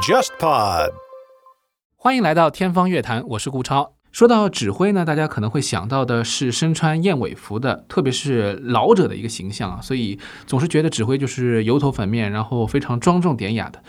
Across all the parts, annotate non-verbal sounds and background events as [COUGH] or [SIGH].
JustPod，欢迎来到天方乐坛，我是顾超。说到指挥呢，大家可能会想到的是身穿燕尾服的，特别是老者的一个形象啊，所以总是觉得指挥就是油头粉面，然后非常庄重典雅的。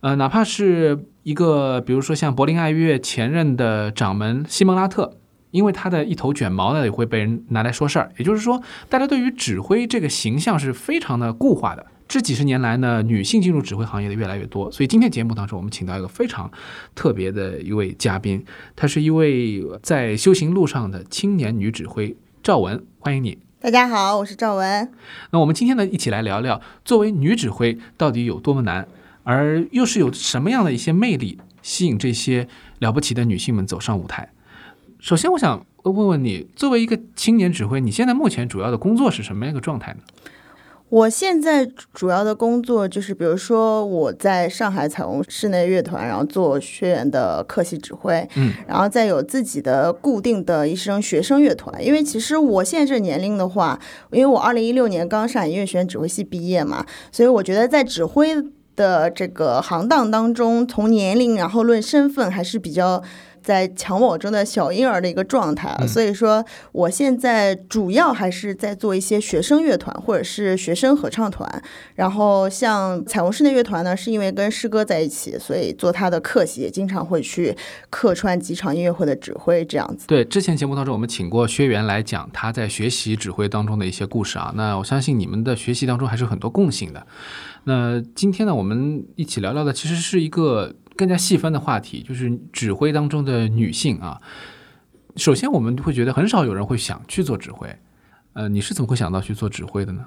呃，哪怕是一个，比如说像柏林爱乐前任的掌门西蒙拉特，因为他的一头卷毛呢，也会被人拿来说事儿。也就是说，大家对于指挥这个形象是非常的固化的。这几十年来呢，女性进入指挥行业的越来越多，所以今天节目当中，我们请到一个非常特别的一位嘉宾，她是一位在修行路上的青年女指挥赵文，欢迎你。大家好，我是赵文。那我们今天呢，一起来聊聊作为女指挥到底有多么难，而又是有什么样的一些魅力吸引这些了不起的女性们走上舞台。首先，我想问问你，作为一个青年指挥，你现在目前主要的工作是什么样一个状态呢？我现在主要的工作就是，比如说我在上海彩虹室内乐团，然后做学员的客席指挥，嗯，然后再有自己的固定的一声学生乐团。因为其实我现在这年龄的话，因为我二零一六年刚上海音乐学院指挥系毕业嘛，所以我觉得在指挥的这个行当当中，从年龄然后论身份还是比较。在襁褓中的小婴儿的一个状态啊，所以说我现在主要还是在做一些学生乐团或者是学生合唱团。然后像彩虹室内乐团呢，是因为跟师哥在一起，所以做他的客席，也经常会去客串几场音乐会的指挥这样子。对，之前节目当中我们请过薛源来讲他在学习指挥当中的一些故事啊，那我相信你们的学习当中还是很多共性的。那今天呢，我们一起聊聊的其实是一个。更加细分的话题就是指挥当中的女性啊。首先，我们会觉得很少有人会想去做指挥。呃，你是怎么会想到去做指挥的呢？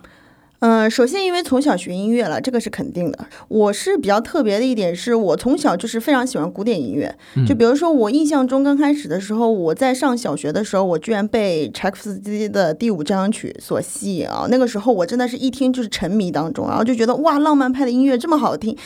嗯，首先因为从小学音乐了，这个是肯定的。我是比较特别的一点是，我从小就是非常喜欢古典音乐。就比如说，我印象中刚开始的时候，我在上小学的时候，我居然被柴可夫斯基的第五交响曲所吸引啊！那个时候我真的是一听就是沉迷当中，然后就觉得哇，浪漫派的音乐这么好听。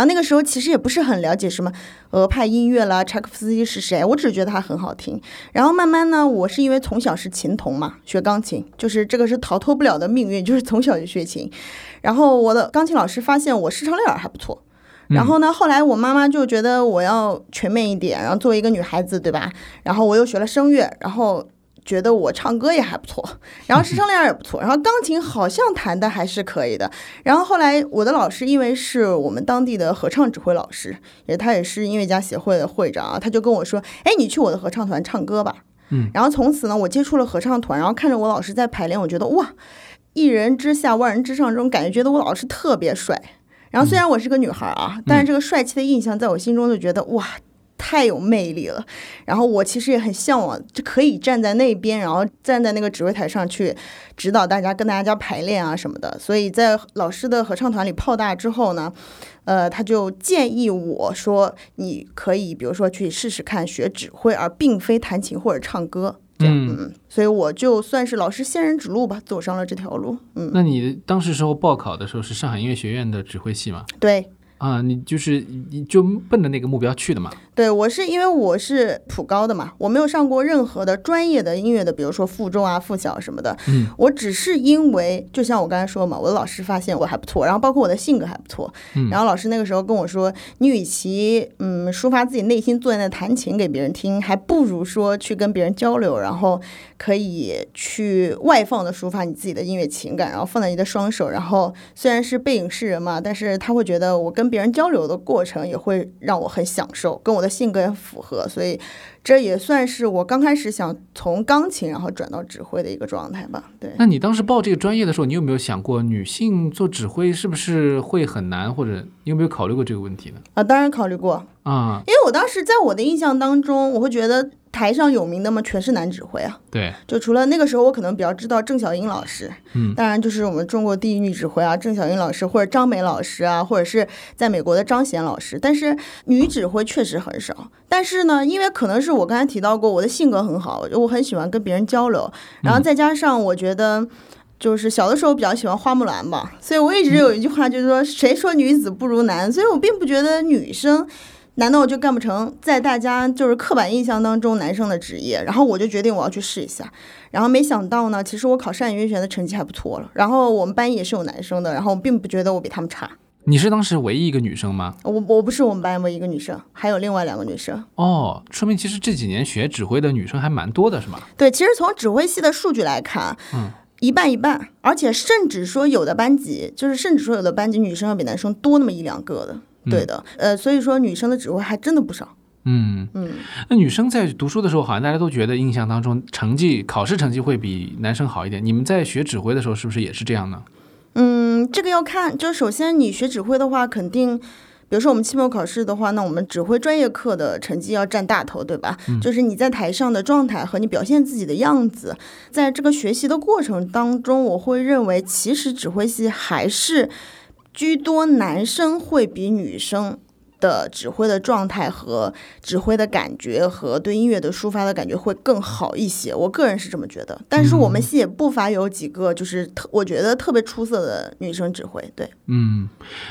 然后那个时候其实也不是很了解什么俄派音乐啦，柴可夫斯基是谁，我只是觉得他很好听。然后慢慢呢，我是因为从小是琴童嘛，学钢琴，就是这个是逃脱不了的命运，就是从小就学琴。然后我的钢琴老师发现我视唱练耳还不错，然后呢，后来我妈妈就觉得我要全面一点，然后作为一个女孩子，对吧？然后我又学了声乐，然后。觉得我唱歌也还不错，[LAUGHS] 然后视唱练耳也不错，然后钢琴好像弹的还是可以的。然后后来我的老师因为是我们当地的合唱指挥老师，也他也是音乐家协会的会长啊，他就跟我说：“哎，你去我的合唱团唱歌吧。”嗯，然后从此呢，我接触了合唱团，然后看着我老师在排练，我觉得哇，一人之下万人之上这种感觉，觉得我老师特别帅。然后虽然我是个女孩啊，但是这个帅气的印象在我心中就觉得哇。太有魅力了，然后我其实也很向往，就可以站在那边，然后站在那个指挥台上去指导大家，跟大家排练啊什么的。所以在老师的合唱团里泡大之后呢，呃，他就建议我说，你可以比如说去试试看学指挥，而并非弹琴或者唱歌。嗯，所以我就算是老师仙人指路吧，走上了这条路。嗯，那你当时时候报考的时候是上海音乐学院的指挥系吗？对。啊，你就是你就奔着那个目标去的嘛？对，我是因为我是普高的嘛，我没有上过任何的专业的音乐的，比如说附中啊、附小什么的。嗯，我只是因为，就像我刚才说嘛，我的老师发现我还不错，然后包括我的性格还不错，嗯然后老师那个时候跟我说，你与其嗯抒发自己内心，坐在那弹琴给别人听，还不如说去跟别人交流，然后可以去外放的抒发你自己的音乐情感，然后放在你的双手，然后虽然是背影示人嘛，但是他会觉得我跟跟别人交流的过程也会让我很享受，跟我的性格也符合，所以这也算是我刚开始想从钢琴然后转到指挥的一个状态吧。对，那你当时报这个专业的时候，你有没有想过女性做指挥是不是会很难，或者你有没有考虑过这个问题呢？啊，当然考虑过，啊、因为我当时在我的印象当中，我会觉得台上有名的嘛全是男指挥啊，对，就除了那个时候，我可能比较知道郑晓英老师，嗯当然就是我们中国第一女指挥啊，郑晓英老师或者张梅老师啊，或者是在美国的张贤老师，但是女指挥确实很少。但是呢，因为可能是我刚才提到过，我的性格很好，我很喜欢跟别人交流，然后再加上我觉得。就是小的时候比较喜欢花木兰吧，所以我一直有一句话，就是说谁说女子不如男，所以我并不觉得女生难道我就干不成在大家就是刻板印象当中男生的职业？然后我就决定我要去试一下，然后没想到呢，其实我考上音乐学院的成绩还不错了。然后我们班也是有男生的，然后我并不觉得我比他们差。你是当时唯一一个女生吗？我我不是我们班唯一一个女生，还有另外两个女生。哦，说明其实这几年学指挥的女生还蛮多的，是吗？对，其实从指挥系的数据来看，嗯，一半一半，而且甚至说有的班级，就是甚至说有的班级女生要比男生多那么一两个的。对的，呃，所以说女生的指挥还真的不少。嗯，嗯，那女生在读书的时候，好像大家都觉得印象当中成绩考试成绩会比男生好一点。你们在学指挥的时候，是不是也是这样呢？嗯，这个要看，就首先你学指挥的话，肯定，比如说我们期末考试的话，那我们指挥专业课的成绩要占大头，对吧？就是你在台上的状态和你表现自己的样子，在这个学习的过程当中，我会认为其实指挥系还是居多男生会比女生。的指挥的状态和指挥的感觉和对音乐的抒发的感觉会更好一些，我个人是这么觉得。但是我们系也不乏有几个就是特我觉得特别出色的女生指挥，对。嗯，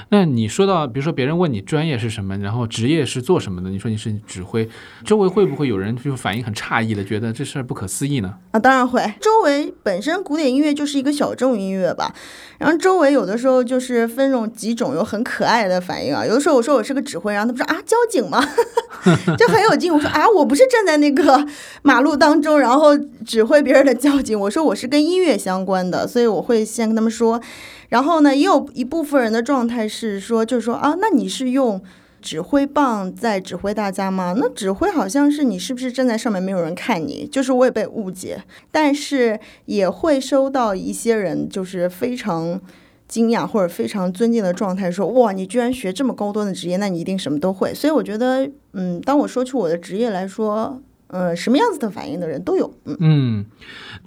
那你说到，比如说别人问你专业是什么，然后职业是做什么的，你说你是指挥，周围会不会有人就反应很诧异的，觉得这事儿不可思议呢？啊，当然会。周围本身古典音乐就是一个小众音乐吧，然后周围有的时候就是分种几种有很可爱的反应啊。有的时候我说我是个指挥，然后他们说啊交警吗？[LAUGHS] 就很有劲。我说啊我不是站在那个 [LAUGHS] 马路当中，然后指挥别人的交警。我说我是跟音乐相关的，所以我会先跟他们说。然后呢，也有一部分人的状态是说，就是说啊，那你是用。指挥棒在指挥大家吗？那指挥好像是你是不是站在上面没有人看你？就是我也被误解，但是也会收到一些人就是非常惊讶或者非常尊敬的状态，说哇，你居然学这么高端的职业，那你一定什么都会。所以我觉得，嗯，当我说出我的职业来说，呃，什么样子的反应的人都有，嗯。嗯，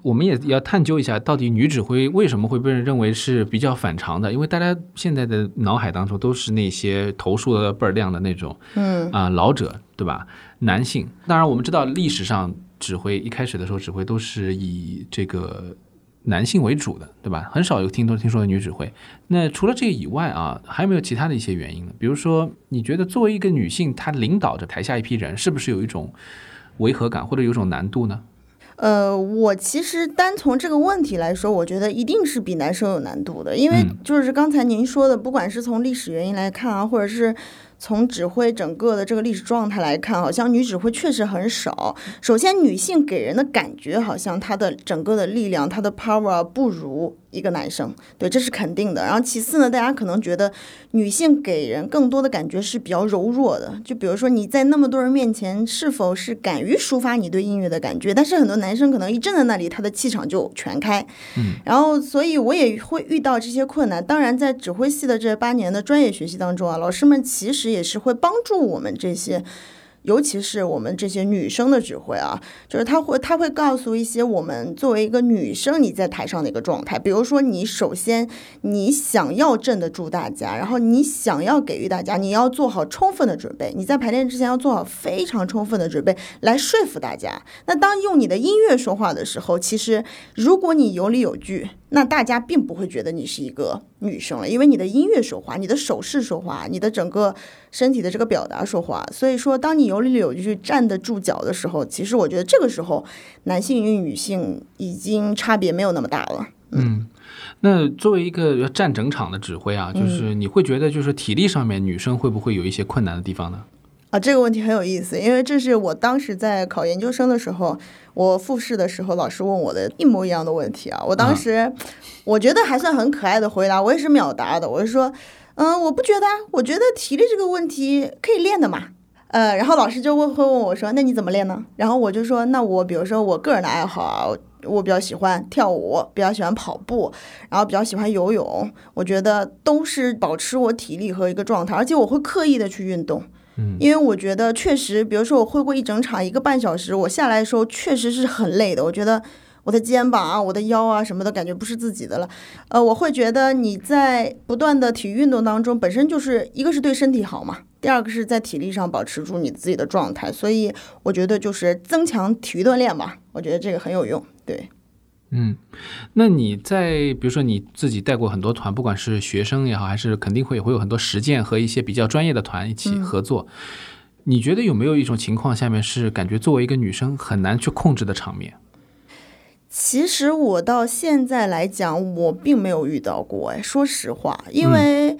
我们也要探究一下，到底女指挥为什么会被人认为是比较反常的？因为大家现在的脑海当中都是那些头数的倍儿亮的那种，嗯啊、老者，对吧？男性，当然我们知道历史上指挥一开始的时候，指挥都是以这个男性为主的，对吧？很少有听都听说的女指挥。那除了这个以外啊，还有没有其他的一些原因呢？比如说，你觉得作为一个女性，她领导着台下一批人，是不是有一种违和感，或者有一种难度呢？呃，我其实单从这个问题来说，我觉得一定是比男生有难度的，因为嗯就是刚才您说的，不管是从历史原因来看啊，或者是从指挥整个的这个历史状态来看，好像女指挥确实很少。首先，女性给人的感觉好像她的整个的力量、她的 power 不如一个男生，对，这是肯定的。然后其次呢，大家可能觉得女性给人更多的感觉是比较柔弱的，就比如说你在那么多人面前，是否是敢于抒发你对音乐的感觉？但是很多男生可能一站在那里，他的气场就全开。嗯，然后所以我也会遇到这些困难。当然，在指挥系的这八年的专业学习当中啊，老师们其实也是会帮助我们这些。尤其是我们这些女生的指挥啊，就是他会他会告诉一些我们作为一个女生你在台上的一个状态，比如说你首先你想要镇得住大家，然后你想要给予大家，你要做好充分的准备，你在排练之前要做好非常充分的准备来说服大家。那当用你的音乐说话的时候，其实如果你有理有据，那大家并不会觉得你是一个女生了，因为你的音乐说话，你的手势说话，你的整个身体的这个表达说话。所以说，当你有理有据、站得住脚的时候，其实我觉得这个时候，男性与女性已经差别没有那么大了。嗯，那作为一个要站整场的指挥啊，嗯就是你会觉得就是体力上面女生会不会有一些困难的地方呢？啊，这个问题很有意思，因为这是我当时在考研究生的时候，我复试的时候老师问我的一模一样的问题啊。我当时我觉得还算很可爱的回答，我也是秒答的，我是说，嗯，我不觉得啊，我觉得体力这个问题可以练的嘛。呃，然后老师就会会问我说：“那你怎么练呢？”然后我就说：“那我比如说我个人的爱好啊，我比较喜欢跳舞，比较喜欢跑步，然后比较喜欢游泳，我觉得都是保持我体力和一个状态，而且我会刻意的去运动。”因为我觉得确实，比如说我挥过一整场一个半小时，我下来的时候确实是很累的。我觉得我的肩膀啊、我的腰啊什么的感觉不是自己的了。呃，我会觉得你在不断的体育运动当中，本身就是一个是对身体好嘛，第二个是在体力上保持住你自己的状态。所以我觉得就是增强体育锻炼吧，我觉得这个很有用。对。嗯，那你在比如说你自己带过很多团，不管是学生也好，还是肯定会会有很多实践和一些比较专业的团一起合作。你觉得有没有一种情况下面是感觉作为一个女生很难去控制的场面？其实我到现在来讲，我并没有遇到过。哎，说实话，因为。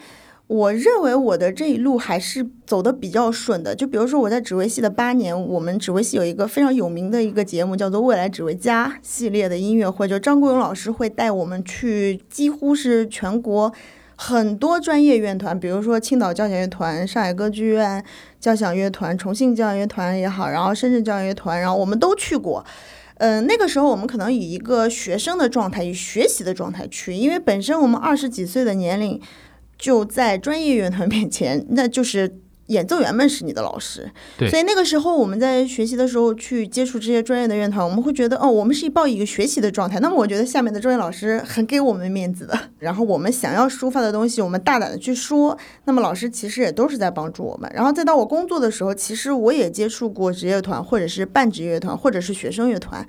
我认为我的这一路还是走的比较顺的。就比如说我在指挥系的八年，我们指挥系有一个非常有名的一个节目，叫做《未来指挥家》系列的音乐会，就张国荣老师会带我们去，几乎是全国很多专业乐团，比如说青岛交响乐团、上海歌剧院交响乐团、重庆交响乐团也好，然后深圳交响乐团，然后我们都去过。嗯，那个时候我们可能以一个学生的状态，以学习的状态去，因为本身我们二十几岁的年龄。就在专业乐团面前，[LAUGHS] 那就是演奏员们是你的老师。对，所以那个时候我们在学习的时候去接触这些专业的乐团，我们会觉得哦，我们是抱一个学习的状态。那么我觉得下面的专业老师很给我们面子的。[LAUGHS] 然后我们想要抒发的东西，我们大胆的去说。那么老师其实也都是在帮助我们。然后再到我工作的时候，其实我也接触过职业团，或者是半职业乐团，或者是学生乐团。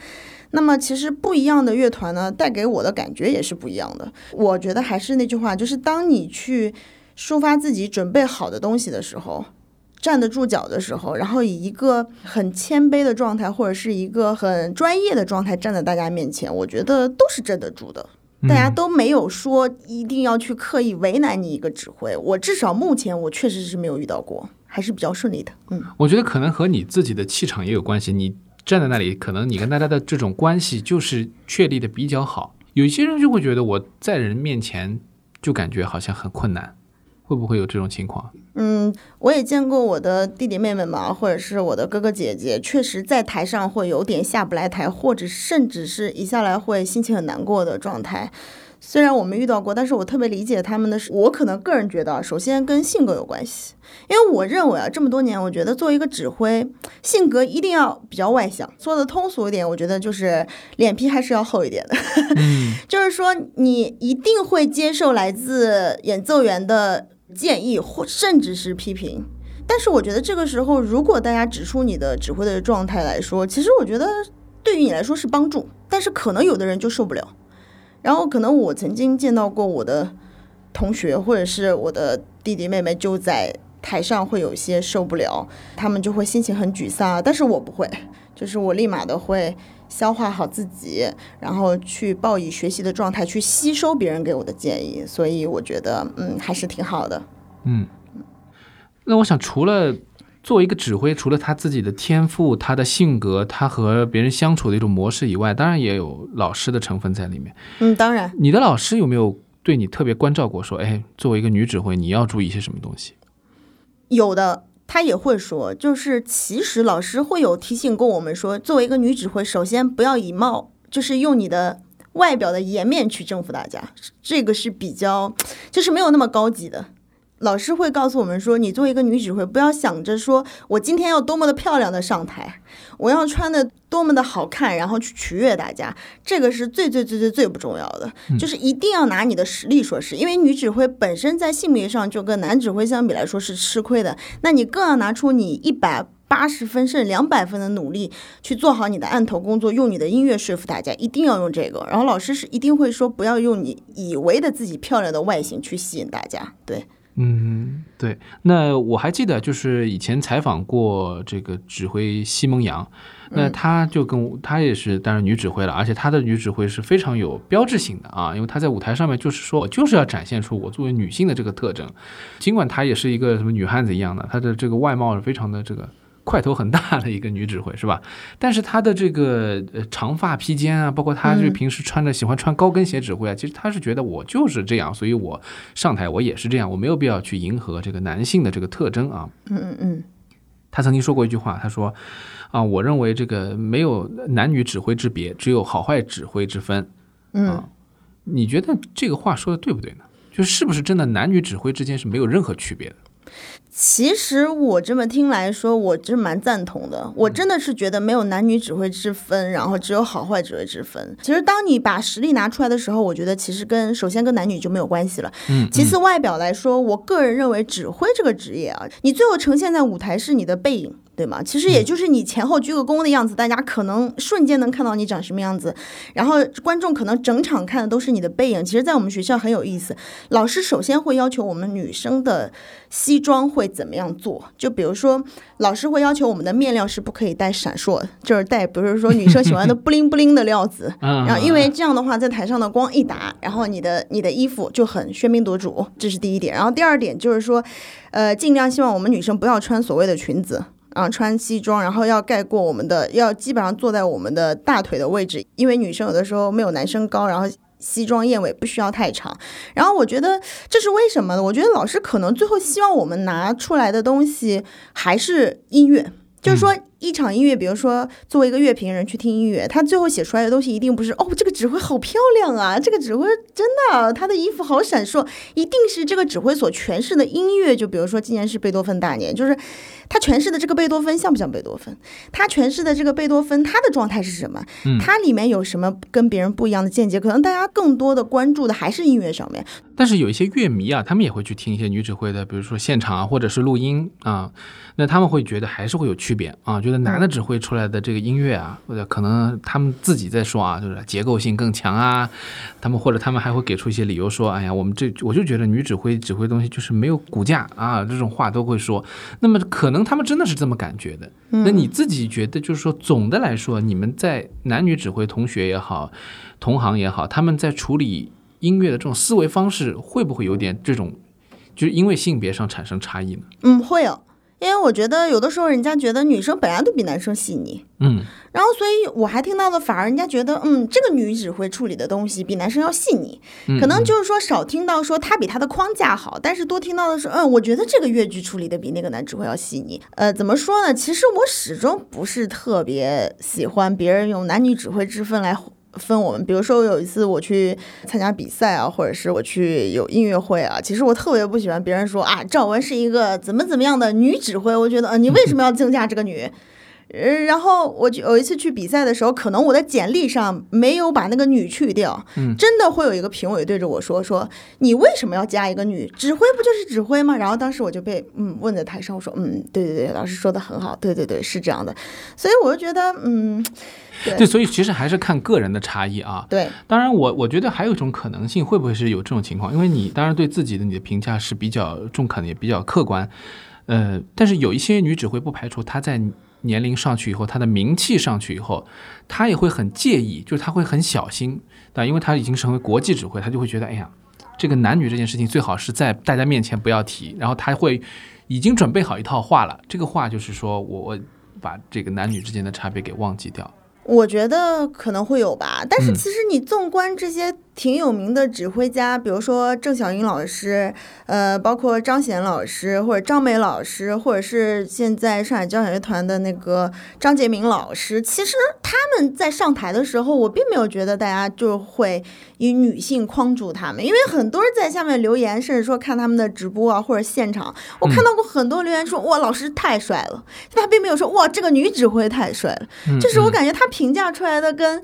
那么其实不一样的乐团呢，带给我的感觉也是不一样的。我觉得还是那句话，就是当你去抒发自己准备好的东西的时候，站得住脚的时候，然后以一个很谦卑的状态，或者是一个很专业的状态站在大家面前，我觉得都是镇得住的。大家都没有说一定要去刻意为难你一个指挥，我至少目前我确实是没有遇到过，还是比较顺利的。嗯，我觉得可能和你自己的气场也有关系。你。站在那里，可能你跟大家的这种关系就是确立的比较好。有些人就会觉得我在人面前就感觉好像很困难，会不会有这种情况？嗯，我也见过我的弟弟妹妹嘛，或者是我的哥哥姐姐，确实在台上会有点下不来台，或者甚至是一下来会心情很难过的状态。虽然我没遇到过，但是我特别理解他们的。我可能个人觉得，首先跟性格有关系，因为我认为啊，这么多年，我觉得作为一个指挥，性格一定要比较外向。说的通俗一点，我觉得就是脸皮还是要厚一点的。[LAUGHS] 就是说，你一定会接受来自演奏员的建议或甚至是批评。但是我觉得这个时候，如果大家指出你的指挥的状态来说，其实我觉得对于你来说是帮助，但是可能有的人就受不了。然后可能我曾经见到过我的同学或者是我的弟弟妹妹就在台上会有些受不了，他们就会心情很沮丧，但是我不会，[LAUGHS] 就是我立马的会消化好自己，然后去抱以学习的状态去吸收别人给我的建议，所以我觉得嗯还是挺好的。嗯，那我想除了。作为一个指挥，除了他自己的天赋、他的性格、他和别人相处的一种模式以外，当然也有老师的成分在里面。嗯，当然。你的老师有没有对你特别关照过？说，哎，作为一个女指挥，你要注意一些什么东西？有的，他也会说，就是其实老师会有提醒过我们说，作为一个女指挥，首先不要以貌，就是用你的外表的颜面去征服大家，这个是比较，就是没有那么高级的。老师会告诉我们说，你作为一个女指挥，不要想着说我今天要多么的漂亮的上台，我要穿的多么的好看，然后去取悦大家，这个是最最最最最不重要的，就是一定要拿你的实力说事。因为女指挥本身在性别上就跟男指挥相比来说是吃亏的，那你更要拿出你一百八十分甚至两百分的努力去做好你的案头工作，用你的音乐说服大家，一定要用这个。然后老师是一定会说，不要用你以为的自己漂亮的外形去吸引大家，对。嗯，对。那我还记得，就是以前采访过这个指挥西蒙阳，那他就跟他也是担任女指挥了，而且他的女指挥是非常有标志性的啊，因为他在舞台上面就是说我就是要展现出我作为女性的这个特征，尽管她也是一个什么女汉子一样的，她的这个外貌是非常的这个块头很大的一个女指挥，是吧？[LAUGHS] 但是她的这个呃长发披肩啊，包括她就平时穿着喜欢穿高跟鞋指挥啊，其实她是觉得我就是这样，所以我上台我也是这样，我没有必要去迎合这个男性的这个特征啊。嗯嗯嗯，她曾经说过一句话，她说：“啊，我认为这个没有男女指挥之别，只有好坏指挥之分。”嗯，你觉得这个话说的对不对呢？就是是不是真的男女指挥之间是没有任何区别的？其实我这么听来说，我是蛮赞同的。我真的是觉得没有男女指挥之分，然后只有好坏指挥之分。其实当你把实力拿出来的时候，我觉得其实跟首先跟男女就没有关系了。嗯，其次外表来说，我个人认为指挥这个职业啊，你最后呈现在舞台是你的背影。对吗？其实也就是你前后鞠个躬的样子，大家可能瞬间能看到你长什么样子，然后观众可能整场看的都是你的背影。其实，在我们学校很有意思，老师首先会要求我们女生的西装会怎么样做，就比如说，老师会要求我们的面料是不可以带闪烁的，就是带，比如说女生喜欢的 [LAUGHS] 布灵布灵的料子。然后，因为这样的话，在台上的光一打，然后你的你的衣服就很喧宾夺主，这是第一点。然后第二点就是说，呃，尽量希望我们女生不要穿所谓的裙子。啊，穿西装，然后要盖过我们的，要基本上坐在我们的大腿的位置，因为女生有的时候没有男生高，然后西装燕尾不需要太长。然后我觉得这是为什么呢？我觉得老师可能最后希望我们拿出来的东西还是音乐，就是说。一场音乐，比如说作为一个乐评人去听音乐，他最后写出来的东西一定不是哦，这个指挥好漂亮啊，这个指挥真的，他的衣服好闪烁，一定是这个指挥所诠释的音乐。就比如说今年是贝多芬大年，就是他诠释的这个贝多芬像不像贝多芬？他诠释的这个贝多芬，他的状态是什么？他里面有什么跟别人不一样的见解？可能大家更多的关注的还是音乐上面。但是有一些乐迷啊，他们也会去听一些女指挥的，比如说现场啊，或者是录音啊，那他们会觉得还是会有区别啊，觉得。男的指挥出来的这个音乐啊，或者可能他们自己在说啊，就是结构性更强啊。他们或者他们还会给出一些理由说，哎呀，我们这我就觉得女指挥指挥东西就是没有骨架啊，这种话都会说。那么可能他们真的是这么感觉的。那你自己觉得，就是说总的来说，你们在男女指挥同学也好，同行也好，他们在处理音乐的这种思维方式，会不会有点这种，就是因为性别上产生差异呢？嗯，会有。因为我觉得有的时候人家觉得女生本来都比男生细腻，嗯，然后所以我还听到的反而人家觉得，嗯，这个女指挥处理的东西比男生要细腻，可能就是说少听到说她比她的框架好，但是多听到的是，嗯，我觉得这个越剧处理的比那个男指挥要细腻。呃，怎么说呢？其实我始终不是特别喜欢别人用男女指挥之分来。分我们，比如说有一次我去参加比赛啊，或者是我去有音乐会啊，其实我特别不喜欢别人说啊，赵文是一个怎么怎么样的女指挥，我觉得，呃，你为什么要竞价这个女？呃，然后我有一次去比赛的时候，可能我的简历上没有把那个女去掉，真的会有一个评委对着我说说，你为什么要加一个女？指挥不就是指挥吗？然后当时我就被嗯问在台上，我说嗯，对对对，老师说的很好，对对对，是这样的，所以我就觉得嗯。对，所以其实还是看个人的差异啊。对，当然我我觉得还有一种可能性，会不会是有这种情况？因为你当然对自己的你的评价是比较中肯，也比较客观。呃，但是有一些女指挥不排除她在年龄上去以后，他的名气上去以后，他也会很介意，就是他会很小心，但因为他已经成为国际指挥，他就会觉得，哎呀，这个男女这件事情最好是在大家面前不要提。然后他会已经准备好一套话了，这个话就是说我把这个男女之间的差别给忘记掉。我觉得可能会有吧，但是其实你纵观这些。挺有名的指挥家，比如说郑晓云老师，呃，包括张贤老师，或者张梅老师，或者是现在上海交响乐团的那个张杰明老师。其实他们在上台的时候，我并没有觉得大家就会以女性框住他们，因为很多人在下面留言，甚至说看他们的直播啊或者现场，我看到过很多留言说哇，老师太帅了，他并没有说哇，这个女指挥太帅了，就是我感觉他评价出来的跟。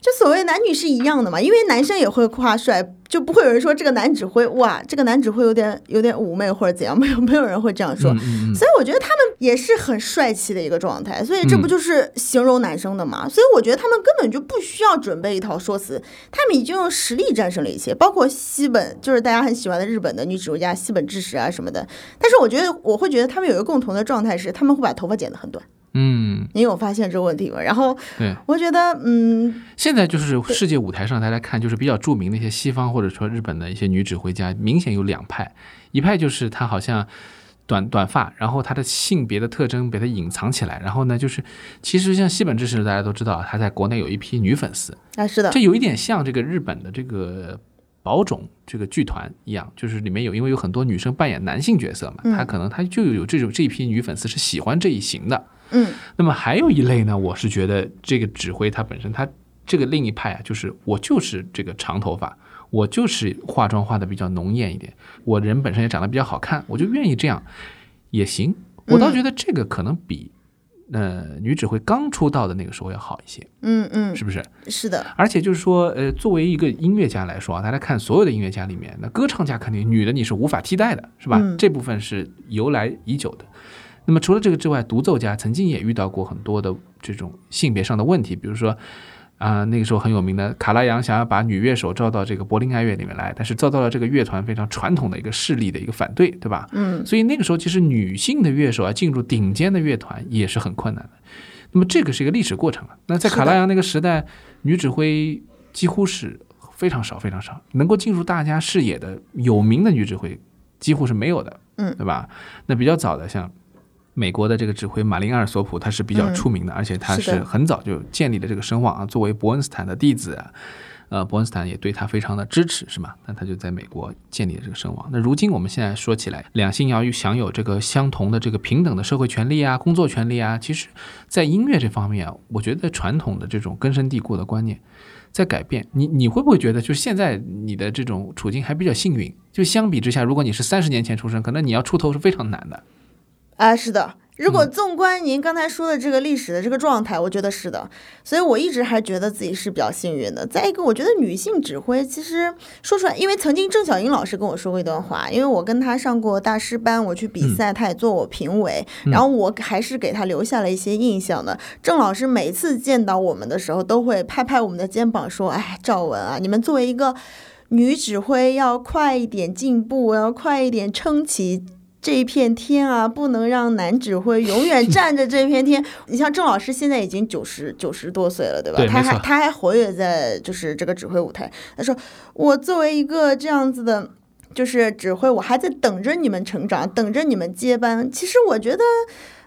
就所谓男女是一样的嘛，因为男生也会夸帅，就不会有人说这个男指挥哇，这个男指挥有点有点妩媚或者怎样，没有没有人会这样说。所以我觉得他们也是很帅气的一个状态，所以这不就是形容男生的嘛？所以我觉得他们根本就不需要准备一套说辞，他们已经用实力战胜了一切，包括西本，就是大家很喜欢的日本的女指挥家西本智史啊什么的。但是我觉得我会觉得他们有一个共同的状态是，他们会把头发剪得很短。嗯，你有发现这个问题吗？然后，对，我觉得，嗯，现在就是世界舞台上，大家看就是比较著名的一些西方或者说日本的一些女指挥家，明显有两派，一派就是她好像短短发，然后她的性别的特征被她隐藏起来，然后呢，就是其实像西本知识大家都知道，她在国内有一批女粉丝，啊，是的。这，有一点像这个日本的这个宝冢这个剧团一样，就是里面有因为有很多女生扮演男性角色嘛，嗯。她可能她就有这种这一批女粉丝是喜欢这一型的。嗯那么还有一类呢，我是觉得这个指挥他本身他这个另一派啊，就是我就是这个长头发，我就是化妆化的比较浓艳一点，我人本身也长得比较好看，我就愿意这样也行。我倒觉得这个可能比。呃，女指挥刚出道的那个时候要好一些，嗯嗯，是不是？是的，而且就是说，呃，作为一个音乐家来说啊，大家看所有的音乐家里面，那歌唱家肯定女的你是无法替代的，是吧？嗯这部分是由来已久的。那么除了这个之外，独奏家曾经也遇到过很多的这种性别上的问题，比如说。啊、那个时候很有名的卡拉扬想要把女乐手招到这个柏林爱乐里面来，但是遭到了这个乐团非常传统的一个势力的一个反对，对吧？嗯所以那个时候其实女性的乐手啊进入顶尖的乐团也是很困难的。那么这个是一个历史过程了。那在卡拉扬那个时代，女指挥几乎是非常少非常少，能够进入大家视野的有名的女指挥几乎是没有的，嗯对吧？那比较早的像。美国的这个指挥马林阿尔索普，他是比较嗯出名的，而且他是很早就建立了这个声望啊。作为伯恩斯坦的弟子啊，呃，伯恩斯坦也对他非常的支持，是吗？那他就在美国建立了这个声望。那如今我们现在说起来，两性要享有这个相同的这个平等的社会权利啊、工作权利啊，其实，在音乐这方面啊，我觉得传统的这种根深蒂固的观念在改变。你你会不会觉得，就是现在你的这种处境还比较幸运？就相比之下，如果你是三十年前出生，可能你要出头是非常难的。啊，是的。如嗯果纵观您刚才说的这个历史的这个状态，我觉得是的，所以我一直还觉得自己是比较幸运的。再一个，我觉得女性指挥其实说出来，因为曾经郑晓英老师跟我说过一段话，因为我跟她上过大师班，我去嗯比赛，她也做我评委，然后我还是给她留下了一些印象的。郑老师每次见到我们的时候，都会拍拍我们的肩膀说：“哎，赵文啊，你们作为一个女指挥，要快一点进步，要快一点撑起。”这一片天啊，不能让男指挥永远占着这片天。[LAUGHS] 你像郑老师现在已经九十九十多岁了，对吧？他还他还活跃在就是这个指挥舞台。他说：“我作为一个这样子的，就是指挥，我还在等着你们成长，等着你们接班。其实我觉得。”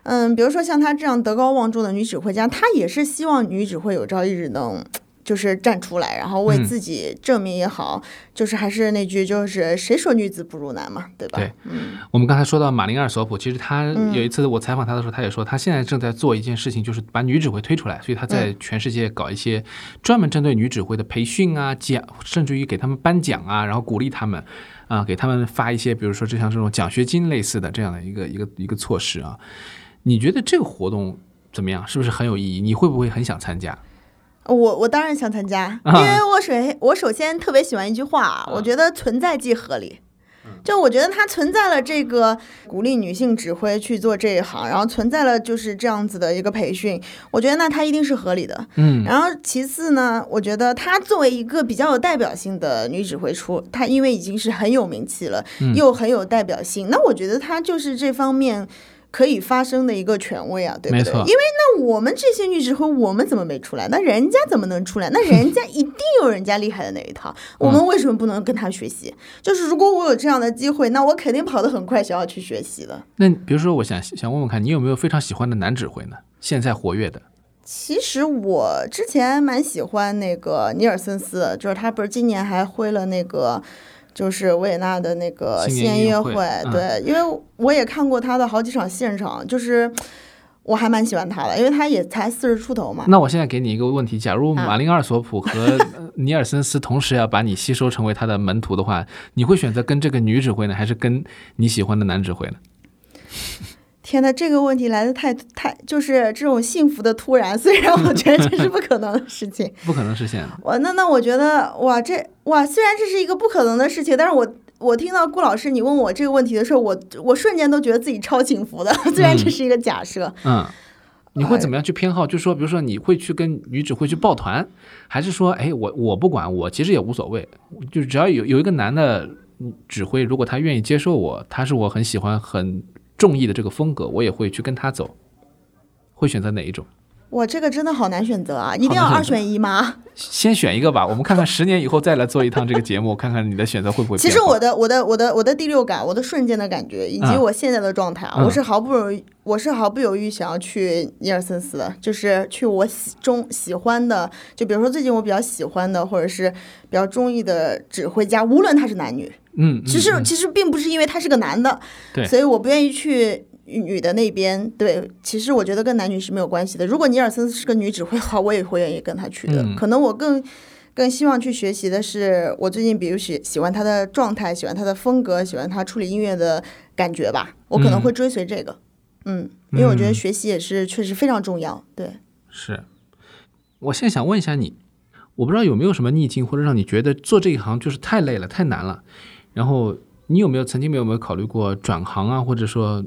嗯，比如说像她这样德高望重的女指挥家，她也是希望女指挥有朝一日能就是站出来，然后为嗯自己证明也好，就是还是那句，就是谁说女子不如男嘛，对吧？对嗯我们刚才说到马林阿尔索普，其实他嗯有一次我采访他的时候，他也说他现在正在做一件事情，就是把女指挥推出来，所以他在嗯全世界搞一些专门针对女指挥的培训啊、奖，甚至于给他们颁奖啊，然后鼓励他们啊，给他们发一些，比如说就像这种奖学金类似的这样的一个一个一个措施啊。你觉得这个活动怎么样？是不是很有意义？你会不会很想参加？我我当然想参加，因啊为我首先我首先特别喜欢一句话，我觉得存在即合理。就我觉得它存在了这个鼓励女性指挥去做这一行，然后存在了就是这样子的一个培训，我觉得那它一定是合理的。嗯然后其次呢，我觉得她作为一个比较有代表性的女指挥出，她因为已经是很有名气了，嗯又很有代表性，那我觉得她就是这方面可以发声的一个权威啊，对不对？没错因为那我们这些女指挥，我们怎么没出来？那人家怎么能出来？那人家一定有人家厉害的那一套，我们为什么不能跟他学习？就是如果我有这样的机会，那我肯定跑得很快，想要去学习的。那比如说，我想想问问看，你有没有非常喜欢的男指挥呢？现在活跃的？其实我之前蛮喜欢那个尼尔森斯，就是他不是今年还挥了那个。就是维也纳的那个新新年音乐会对，因为我也看过他的好几场现场，就是我还蛮喜欢他的，因为他也才四十出头嘛。那我现在给你一个问题：假如啊马林阿尔索普和呃尼尔森斯同时要把你吸收成为他的门徒的话，你会选择跟这个女指挥呢，还是跟你喜欢的男指挥呢？天呐，这个问题来的太太就是这种幸福的突然，虽然我觉得这是不可能的事情。[LAUGHS] 不可能实现。我那那我觉得哇，这哇，虽然这是一个不可能的事情，但是我我听到顾老师你问我这个问题的时候，我我瞬间都觉得自己超幸福的，[LAUGHS] 虽然这是一个假设。嗯，你会怎么样去偏好？就是说，比如说，你会去跟女指挥去抱团，还是说，哎，我我不管，我其实也无所谓，就只要有有一个男的指挥，如果他愿意接受我，他是我很喜欢、很中意的这个风格，我也会去跟他走。会选择哪一种？我，这个真的好难选择啊！一定要二选一吗？先选一个吧，我们看看十年以后再来做一趟这个节目，[LAUGHS] 看看你的选择会不会。其实我的我的我的我的第六感，我的瞬间的感觉，以及我现在的状态啊，我是毫不犹豫，我是毫不犹豫想要去尼尔森斯的，就是去我喜中喜欢的，就比如说最近我比较喜欢的，或者是比较中意的指挥家，无论他是男女，嗯，其实其实并不是因为他是个男的，对，所以我不愿意去。女的那边，对，其实我觉得跟男女是没有关系的。如果尼尔森是个女指挥的话，我也会愿意跟他去的。可能我更更希望去学习的是，我最近比如喜喜欢他的状态，喜欢他的风格，喜欢他处理音乐的感觉吧。我可能会追随这个，嗯，因为我觉得学习也是确实非常重要。对，是。我现在想问一下你，我不知道有没有什么逆境，或者让你觉得做这一行就是太累了、太难了。然后你有没有曾经有没有考虑过转行啊，或者说？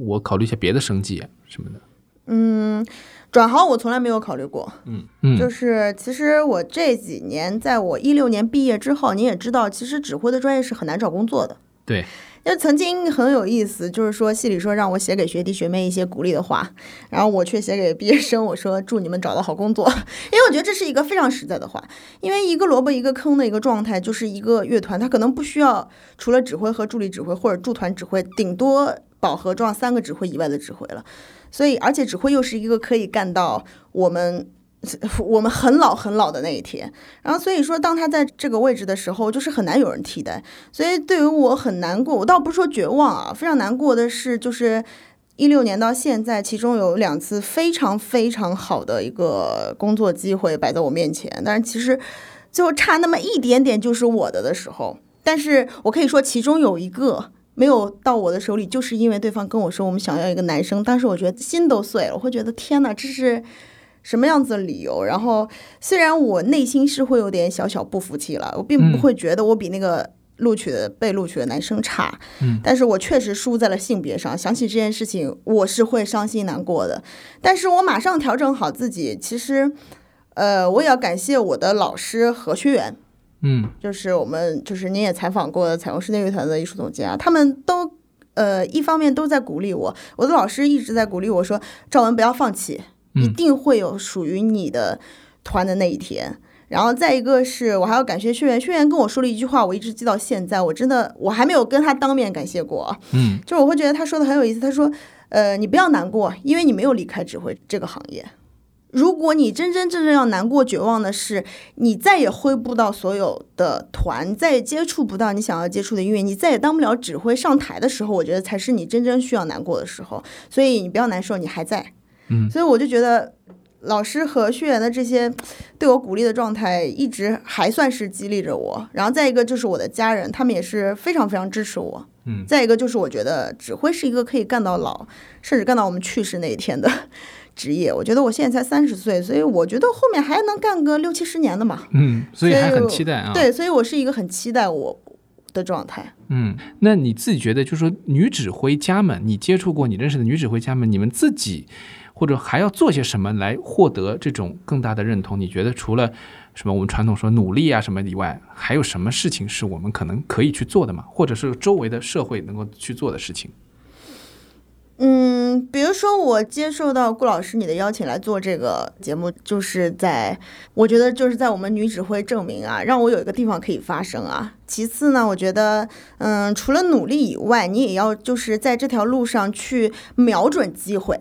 我考虑一下别的生计什么的。嗯，转行我从来没有考虑过。嗯嗯，就是其实我这几年，在我一六年毕业之后，你也知道，其实指挥的专业是很难找工作的。对。就曾经很有意思，就是说系里说让我写给学弟学妹一些鼓励的话，然后我却写给毕业生我说祝你们找到好工作，[LAUGHS] 因为我觉得这是一个非常实在的话。因为一个萝卜一个坑的一个状态，就是一个乐团，它可能不需要除了指挥和助理指挥或者驻团指挥，顶多。饱和状三个指挥以外的指挥了，所以而且指挥又是一个可以干到我们 [LAUGHS] 我们很老很老的那一天，然后所以说当他在这个位置的时候，就是很难有人替代，所以对于我很难过，我倒不是说绝望啊，非常难过的是，就是一六年到现在，其中有两次非常非常好的一个工作机会摆在我面前，但是其实最后差那么一点点就是我的的时候，但是我可以说其中有一个。没有到我的手里，就是因为对方跟我说我们想要一个男生，当时我觉得心都碎了，我会觉得天哪，这是什么样子的理由？然后虽然我内心是会有点小小不服气了，我并不会觉得我比那个录取的被录取的男生差，嗯，但是我确实输在了性别上。想起这件事情，我是会伤心难过的。但是我马上调整好自己，其实，呃，我也要感谢我的老师和学员。嗯，就是我们，就是您也采访过的彩虹室内乐团的艺术总监啊，他们都，呃，一方面都在鼓励我，我的老师一直在鼓励我说，赵文不要放弃，一定会有属于你的团的那一天。然后再一个是我还要感谢轩辕，轩辕跟我说了一句话，我一直记到现在，我真的我还没有跟他当面感谢过，嗯，就是我会觉得他说的很有意思，他说，呃，你不要难过，因为你没有离开指挥这个行业。如果你真真正正要难过、绝望的是，你再也挥不到所有的团，再也接触不到你想要接触的音乐，你再也当不了指挥上台的时候，我觉得才是你真正需要难过的时候。所以你不要难受，你还在。嗯，所以我就觉得老师和学员的这些对我鼓励的状态，一直还算是激励着我。然后再一个就是我的家人，他们也是非常非常支持我。嗯，再一个就是我觉得指挥是一个可以干到老，甚至干到我们去世那一天的。[LAUGHS] 职业，我觉得我现在才三十岁，所以我觉得后面还能干个六七十年的嘛。嗯，所以还很期待啊。对，所以我是一个很期待我的状态。嗯，那你自己觉得，就是说女指挥家们，你接触过、你认识的女指挥家们，你们自己或者还要做些什么来获得这种更大的认同？你觉得除了什么我们传统说努力啊什么以外，还有什么事情是我们可能可以去做的吗？或者是周围的社会能够去做的事情？嗯，比如说我接受到顾老师你的邀请来做这个节目，就是在我觉得就是在我们女指挥证明啊，让我有一个地方可以发声啊。其次呢，我觉得嗯，除了努力以外，你也要就是在这条路上去瞄准机会，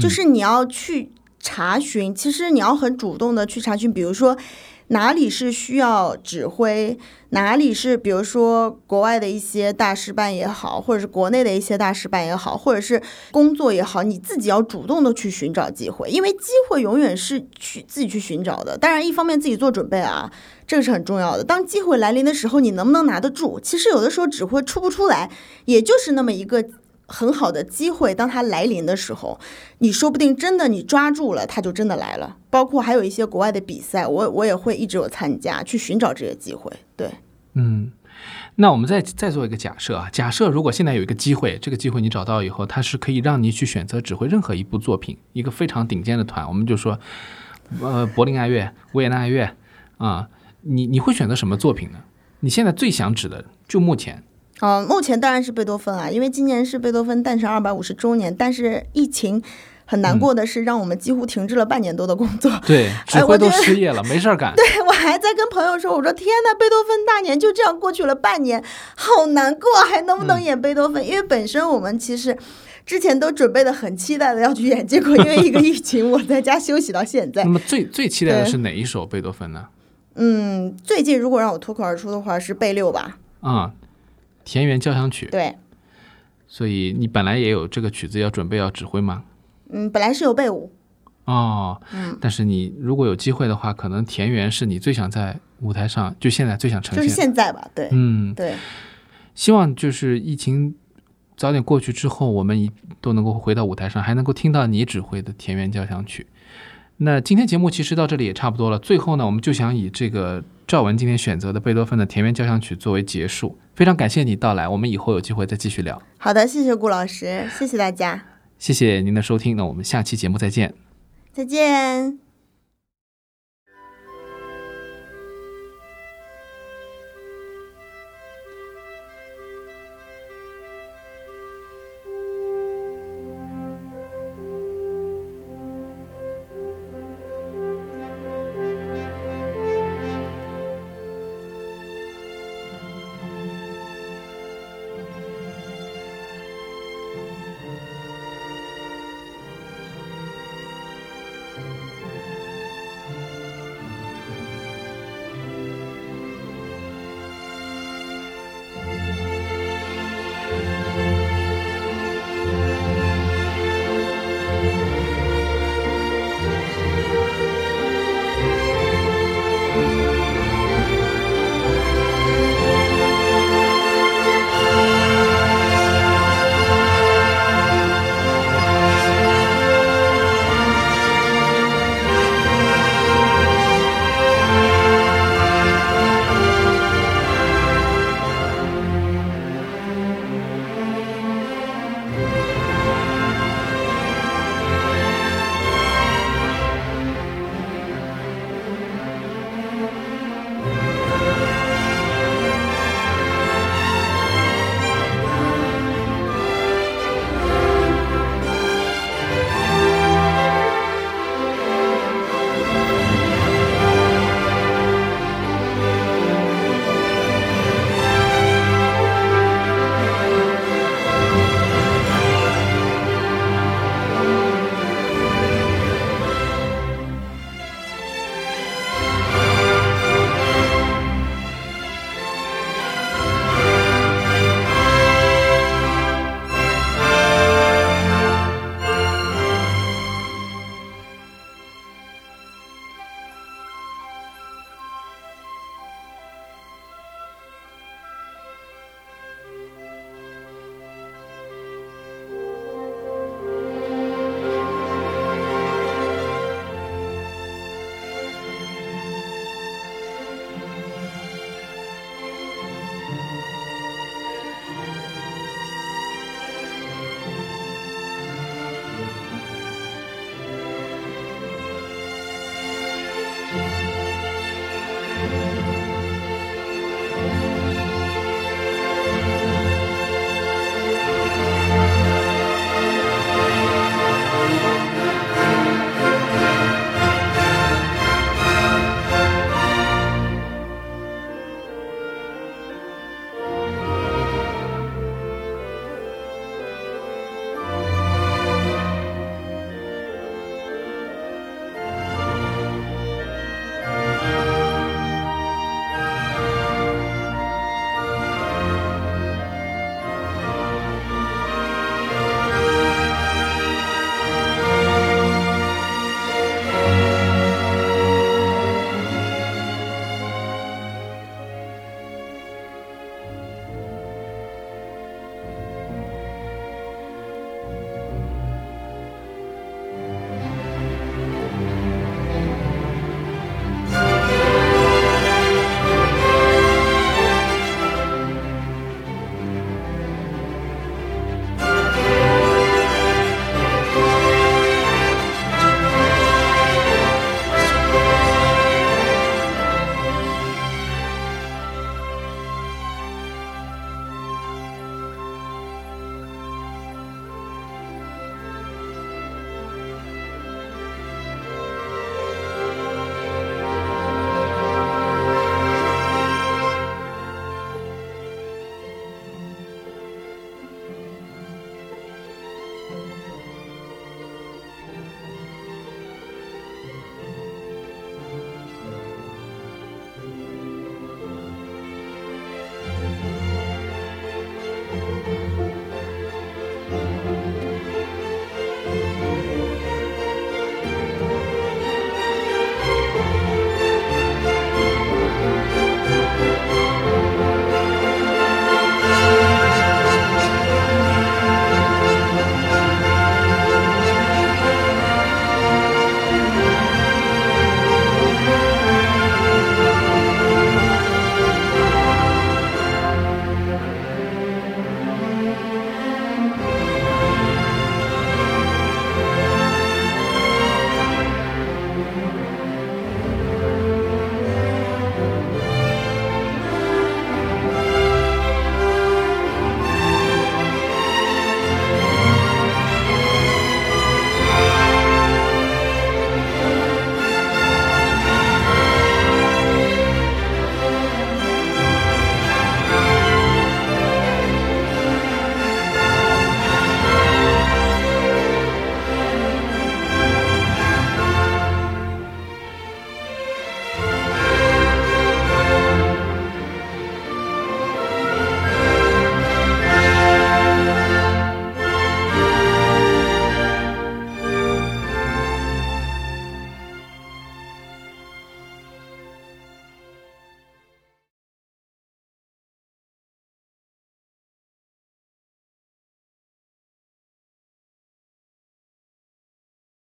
就是你要去查询，其实你要很主动的去查询，比如说。哪里是需要指挥，哪里是比如说国外的一些大师办也好，或者是国内的一些大师办也好，或者是工作也好，你自己要主动的去寻找机会，因为机会永远是去自己去寻找的。当然，一方面自己做准备啊，这个是很重要的。当机会来临的时候，你能不能拿得住？其实有的时候指挥出不出来，也就是那么一个。很好的机会，当它来临的时候，你说不定真的你抓住了，它就真的来了。包括还有一些国外的比赛，我我也会一直有参加，去寻找这些机会。对，嗯，那我们再再做一个假设啊，假设如果现在有一个机会，这个机会你找到以后，它是可以让你去选择指挥任何一部作品，一个非常顶尖的团，我们就说，呃，柏林爱乐、维也纳爱乐啊，你你会选择什么作品呢？你现在最想指的，就目前。嗯，目前当然是贝多芬啊，因为今年是贝多芬诞辰二百五十周年。但是疫情很难过的是，让我们几乎停滞了半年多的工作。对，指挥都失业了，没事儿干。[LAUGHS] 对我还在跟朋友说，我说天呐，贝多芬大年就这样过去了半年，好难过，还能不能嗯演贝多芬？因为本身我们其实之前都准备的很期待的要去演，结果因为一个疫情，我在家休息到现在那。么最最期待的是哪一首贝多芬呢？嗯，最近如果让我脱口而出的话，是贝六吧？啊、田园交响曲。对，所以你本来也有这个曲子要准备要指挥吗？嗯，本来是有备舞，哦，嗯，但是你如果有机会的话，可能田园是你最想在舞台上，就现在最想呈就是。现在吧？对，嗯，对，希望就是疫情早点过去之后，我们一都能够回到舞台上，还能够听到你指挥的田园交响曲。那今天节目其实到这里也差不多了。最后呢，我们就想以这个赵文今天选择的贝多芬的田园交响曲作为结束。非常感谢你到来，我们以后有机会再继续聊。好的，谢谢顾老师，谢谢大家，谢谢您的收听，那我们下期节目再见。再见。